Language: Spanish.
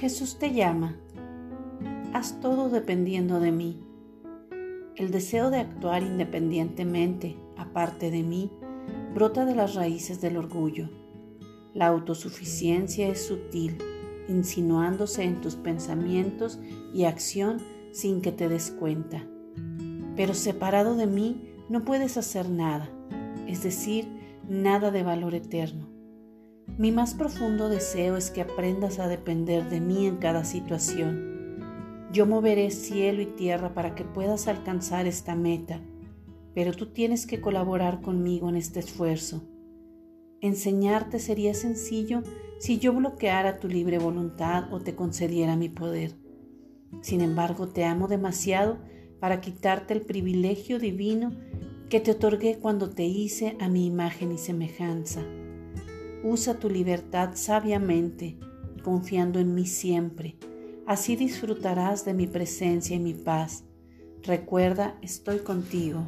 Jesús te llama. Haz todo dependiendo de mí. El deseo de actuar independientemente, aparte de mí, brota de las raíces del orgullo. La autosuficiencia es sutil, insinuándose en tus pensamientos y acción sin que te des cuenta. Pero separado de mí no puedes hacer nada, es decir, nada de valor eterno. Mi más profundo deseo es que aprendas a depender de mí en cada situación. Yo moveré cielo y tierra para que puedas alcanzar esta meta, pero tú tienes que colaborar conmigo en este esfuerzo. Enseñarte sería sencillo si yo bloqueara tu libre voluntad o te concediera mi poder. Sin embargo, te amo demasiado para quitarte el privilegio divino que te otorgué cuando te hice a mi imagen y semejanza. Usa tu libertad sabiamente, confiando en mí siempre. Así disfrutarás de mi presencia y mi paz. Recuerda, estoy contigo.